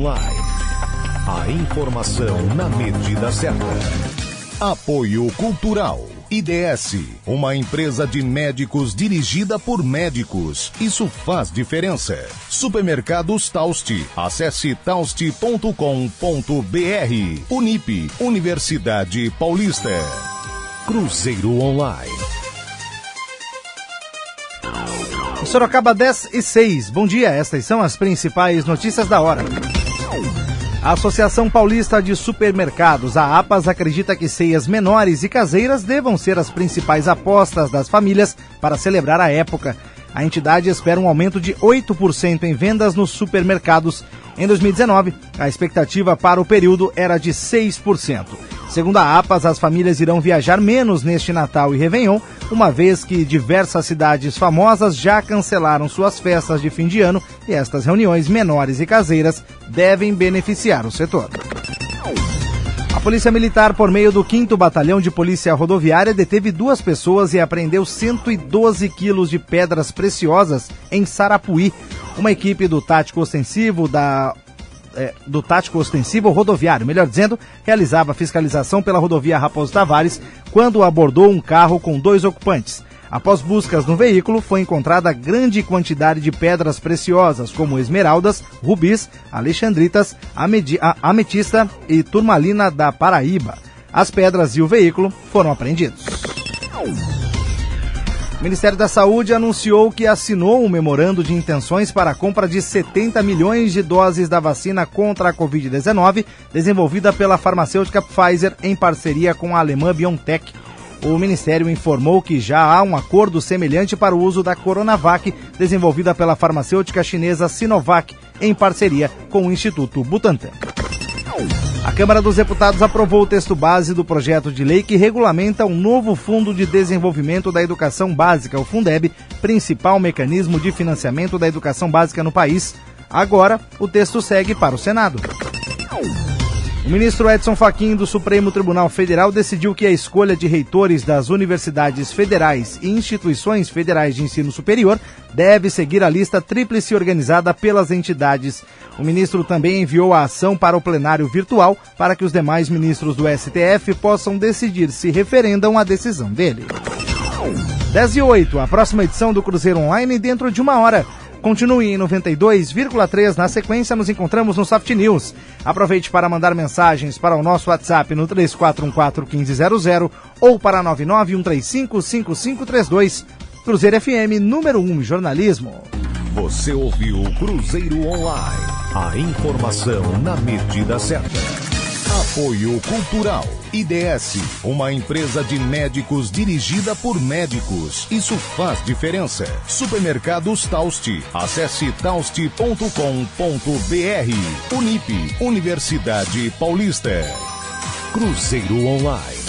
Online. A informação na medida certa. Apoio Cultural. IDS, uma empresa de médicos dirigida por médicos. Isso faz diferença. Supermercados Tausti. Acesse tausti.com.br. Unip, Universidade Paulista. Cruzeiro Online. Sorocaba 10 e 6. Bom dia, estas são as principais notícias da hora. A Associação Paulista de Supermercados, a APAS, acredita que ceias menores e caseiras devam ser as principais apostas das famílias para celebrar a época. A entidade espera um aumento de 8% em vendas nos supermercados. Em 2019, a expectativa para o período era de 6%. Segundo a APAS, as famílias irão viajar menos neste Natal e Réveillon, uma vez que diversas cidades famosas já cancelaram suas festas de fim de ano e estas reuniões menores e caseiras devem beneficiar o setor. A Polícia Militar, por meio do 5 Batalhão de Polícia Rodoviária, deteve duas pessoas e apreendeu 112 quilos de pedras preciosas em Sarapuí. Uma equipe do Tático Ostensivo da é, do tático ostensivo rodoviário, melhor dizendo, realizava fiscalização pela rodovia Raposo Tavares quando abordou um carro com dois ocupantes. Após buscas no veículo, foi encontrada grande quantidade de pedras preciosas, como esmeraldas, rubis, alexandritas, ametista e turmalina da Paraíba. As pedras e o veículo foram apreendidos. O Ministério da Saúde anunciou que assinou um memorando de intenções para a compra de 70 milhões de doses da vacina contra a Covid-19, desenvolvida pela farmacêutica Pfizer em parceria com a alemã BioNTech. O Ministério informou que já há um acordo semelhante para o uso da Coronavac, desenvolvida pela farmacêutica chinesa Sinovac, em parceria com o Instituto Butantan. A Câmara dos Deputados aprovou o texto base do projeto de lei que regulamenta um novo Fundo de Desenvolvimento da Educação Básica, o Fundeb, principal mecanismo de financiamento da educação básica no país. Agora, o texto segue para o Senado. O ministro Edson Fachin do Supremo Tribunal Federal decidiu que a escolha de reitores das universidades federais e instituições federais de ensino superior deve seguir a lista tríplice organizada pelas entidades. O ministro também enviou a ação para o plenário virtual para que os demais ministros do STF possam decidir se referendam a decisão dele. 10 e 8, a próxima edição do Cruzeiro Online dentro de uma hora. Continue em 92,3. Na sequência, nos encontramos no Soft News. Aproveite para mandar mensagens para o nosso WhatsApp no 3414-1500 ou para 991355532. Cruzeiro FM, número 1 em jornalismo. Você ouviu Cruzeiro Online. A informação na medida certa. Apoio Cultural. IDS, uma empresa de médicos dirigida por médicos. Isso faz diferença. Supermercados Tausti. Acesse tausti.com.br. Unip, Universidade Paulista. Cruzeiro Online.